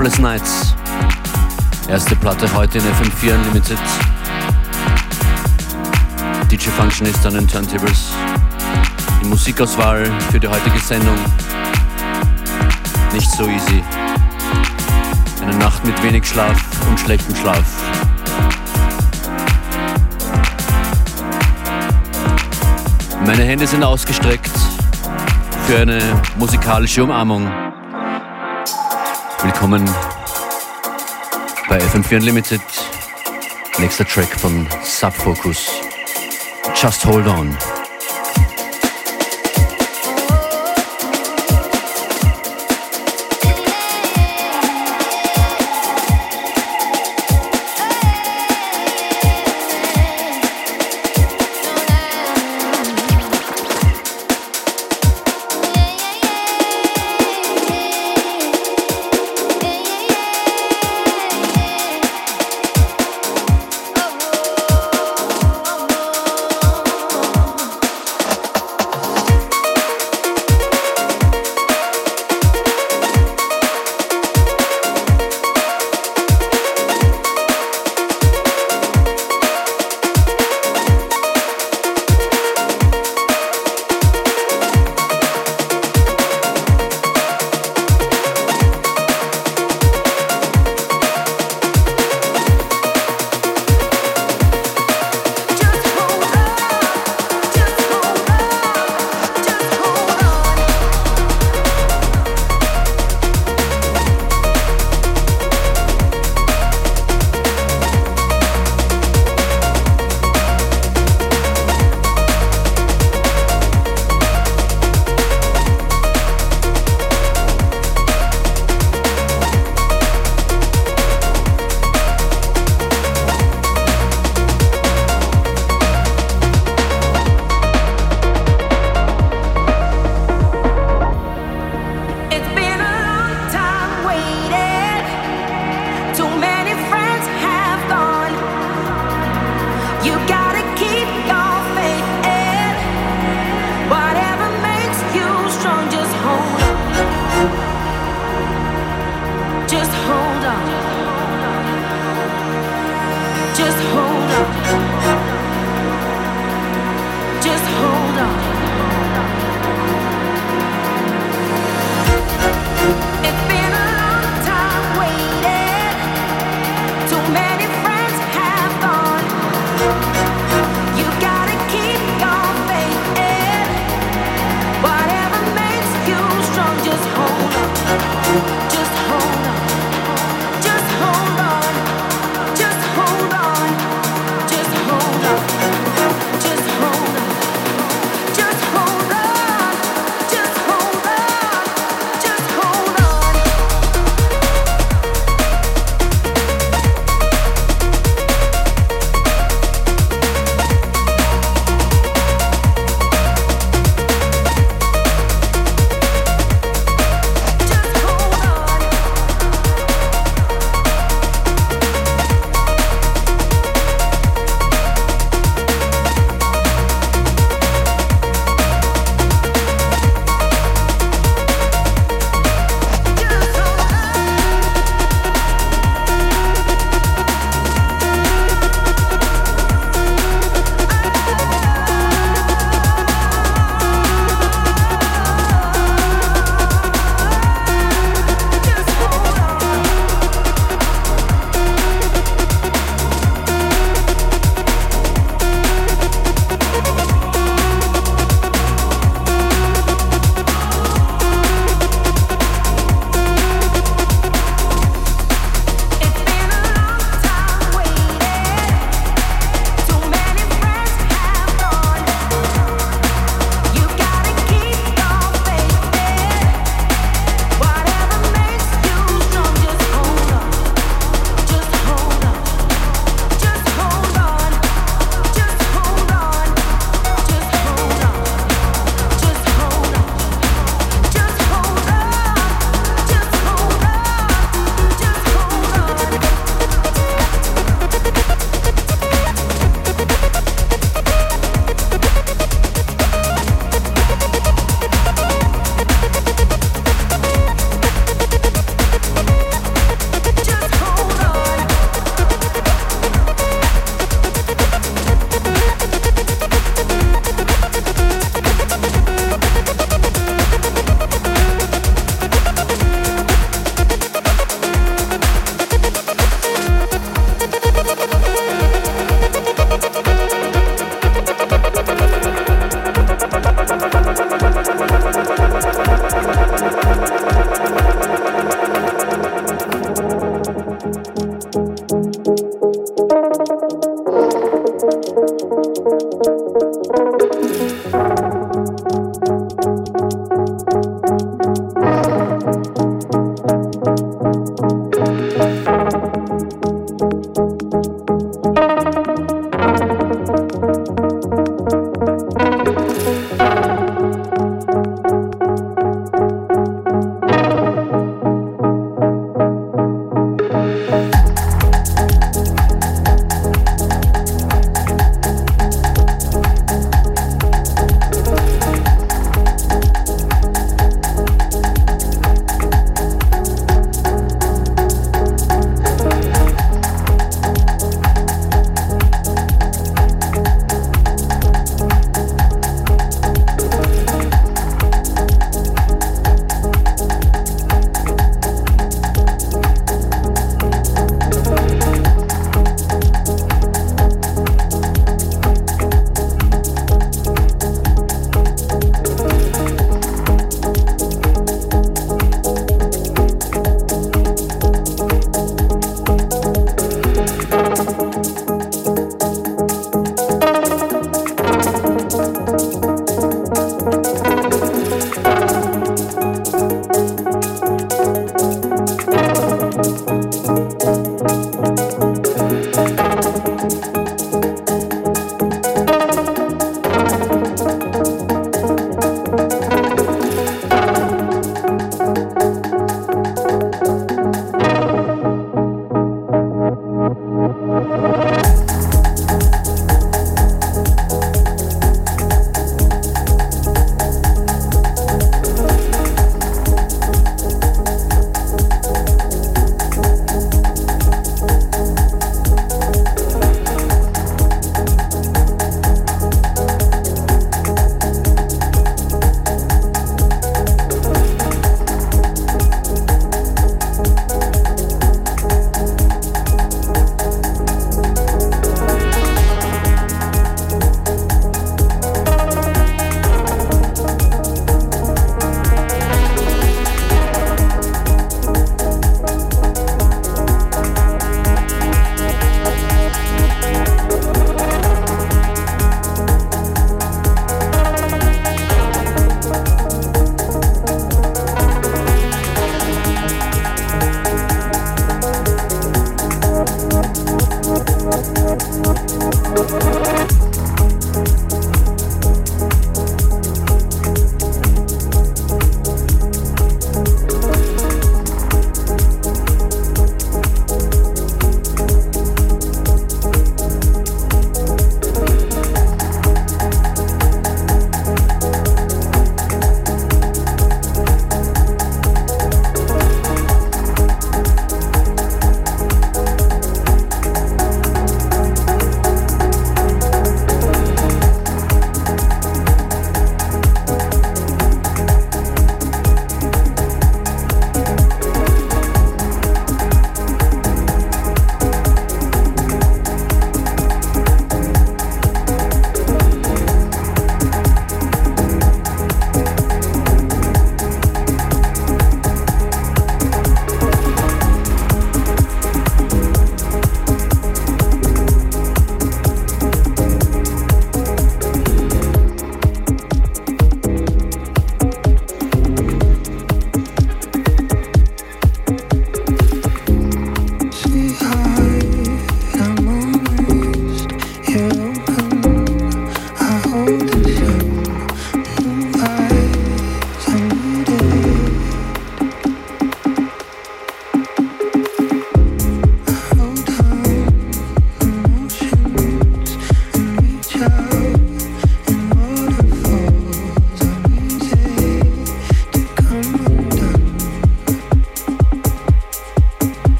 Sleepless Nights. Erste Platte heute in FM4 Unlimited. DJ Functionist an den Turntables. Die Musikauswahl für die heutige Sendung. Nicht so easy. Eine Nacht mit wenig Schlaf und schlechtem Schlaf. Meine Hände sind ausgestreckt für eine musikalische Umarmung. Willkommen bei FM4 Unlimited. Nächster Track von Subfocus. Just Hold On.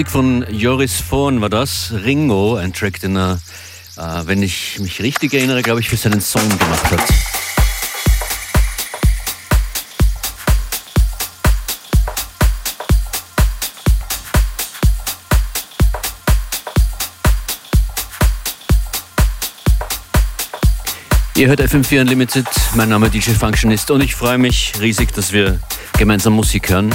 Musik von Joris Vorn war das. Ringo, ein Track, den er, äh, wenn ich mich richtig erinnere, glaube ich, für seinen Song gemacht hat. Ihr hört FM4 Unlimited, mein Name DJ Functionist und ich freue mich riesig, dass wir gemeinsam Musik hören.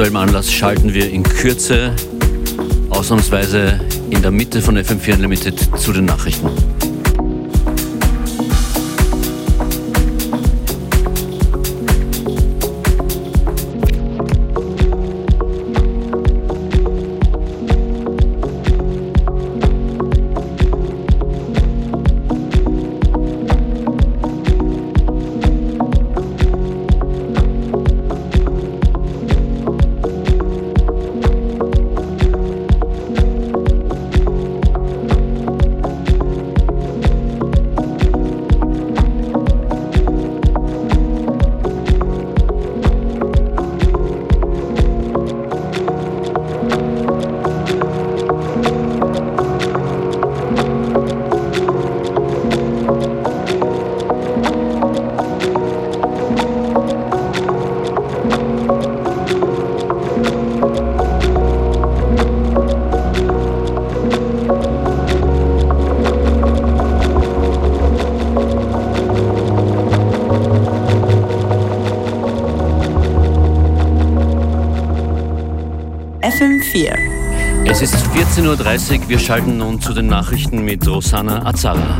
Aktuellem Anlass schalten wir in Kürze ausnahmsweise in der Mitte von FM4 Unlimited zu den Nachrichten. Es ist 14.30 Uhr, wir schalten nun zu den Nachrichten mit Rosanna Azara.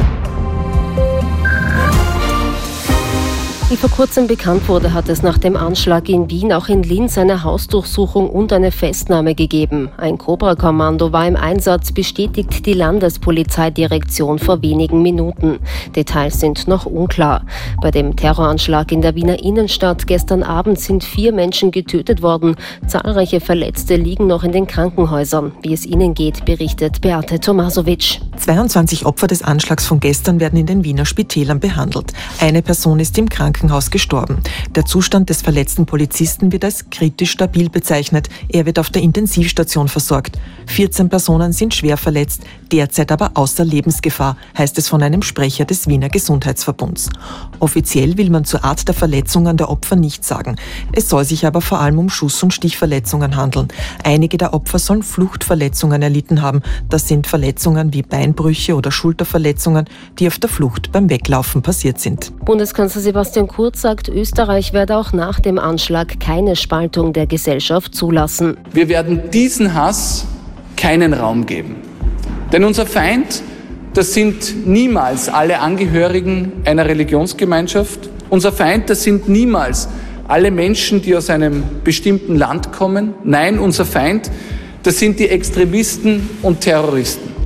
Wie vor kurzem bekannt wurde, hat es nach dem Anschlag in Wien auch in Linz eine Hausdurchsuchung und eine Festnahme gegeben. Ein Cobra-Kommando war im Einsatz, bestätigt die Landespolizeidirektion vor wenigen Minuten. Details sind noch unklar. Bei dem Terroranschlag in der Wiener Innenstadt gestern Abend sind vier Menschen getötet worden. Zahlreiche Verletzte liegen noch in den Krankenhäusern. Wie es ihnen geht, berichtet Beate Tomasovic. 22 Opfer des Anschlags von gestern werden in den Wiener Spitälern behandelt. Eine Person ist im Krankenhaus Krankenhaus gestorben. Der Zustand des verletzten Polizisten wird als kritisch stabil bezeichnet. Er wird auf der Intensivstation versorgt. 14 Personen sind schwer verletzt, derzeit aber außer Lebensgefahr, heißt es von einem Sprecher des Wiener Gesundheitsverbunds. Offiziell will man zur Art der Verletzungen der Opfer nichts sagen. Es soll sich aber vor allem um Schuss- und Stichverletzungen handeln. Einige der Opfer sollen Fluchtverletzungen erlitten haben. Das sind Verletzungen wie Beinbrüche oder Schulterverletzungen, die auf der Flucht beim Weglaufen passiert sind. Bundeskanzler Sebastian Kurz sagt, Österreich werde auch nach dem Anschlag keine Spaltung der Gesellschaft zulassen. Wir werden diesen Hass keinen Raum geben. Denn unser Feind, das sind niemals alle Angehörigen einer Religionsgemeinschaft. Unser Feind, das sind niemals alle Menschen, die aus einem bestimmten Land kommen. Nein, unser Feind, das sind die Extremisten und Terroristen.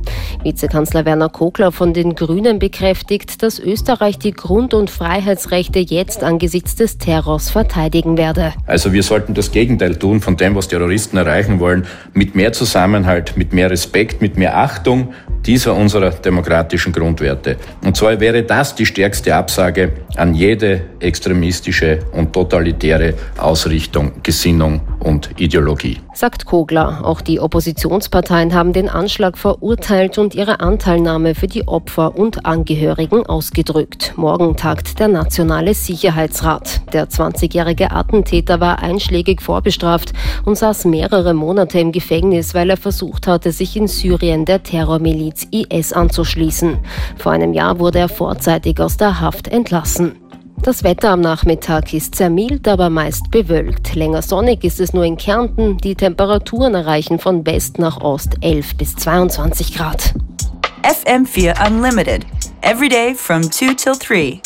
Vizekanzler Werner Kogler von den Grünen bekräftigt, dass Österreich die Grund- und Freiheitsrechte jetzt angesichts des Terrors verteidigen werde. Also wir sollten das Gegenteil tun von dem, was Terroristen erreichen wollen, mit mehr Zusammenhalt, mit mehr Respekt, mit mehr Achtung dieser unserer demokratischen Grundwerte. Und zwar wäre das die stärkste Absage an jede extremistische und totalitäre Ausrichtung, Gesinnung und Ideologie. Sagt Kogler. Auch die Oppositionsparteien haben den Anschlag verurteilt und ihre Anteilnahme für die Opfer und Angehörigen ausgedrückt. Morgen tagt der Nationale Sicherheitsrat. Der 20-jährige Attentäter war einschlägig vorbestraft und saß mehrere Monate im Gefängnis, weil er versucht hatte, sich in Syrien der Terrormiliz IS anzuschließen. Vor einem Jahr wurde er vorzeitig aus der Haft entlassen. Das Wetter am Nachmittag ist sehr mild, aber meist bewölkt. Länger sonnig ist es nur in Kärnten. Die Temperaturen erreichen von West nach Ost 11 bis 22 Grad. FM4 Unlimited. Every day from 2 till 3.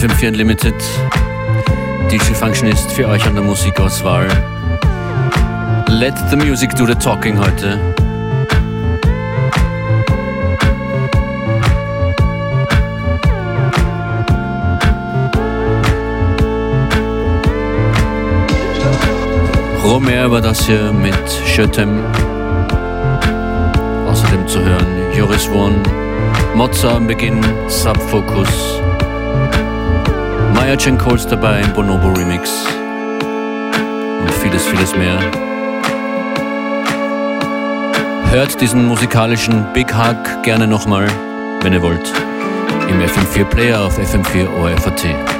FM4 Unlimited. DJ Functionist für euch an der Musikauswahl. Let the Music do the Talking heute. Romer war das hier mit Schötem. Außerdem zu hören Joris Won, Mozart am Beginn, Subfocus. Jen Coles dabei im Bonobo Remix. Und vieles, vieles mehr. Hört diesen musikalischen Big Hug gerne nochmal, wenn ihr wollt, im FM4 Player auf FM4 ORFAT.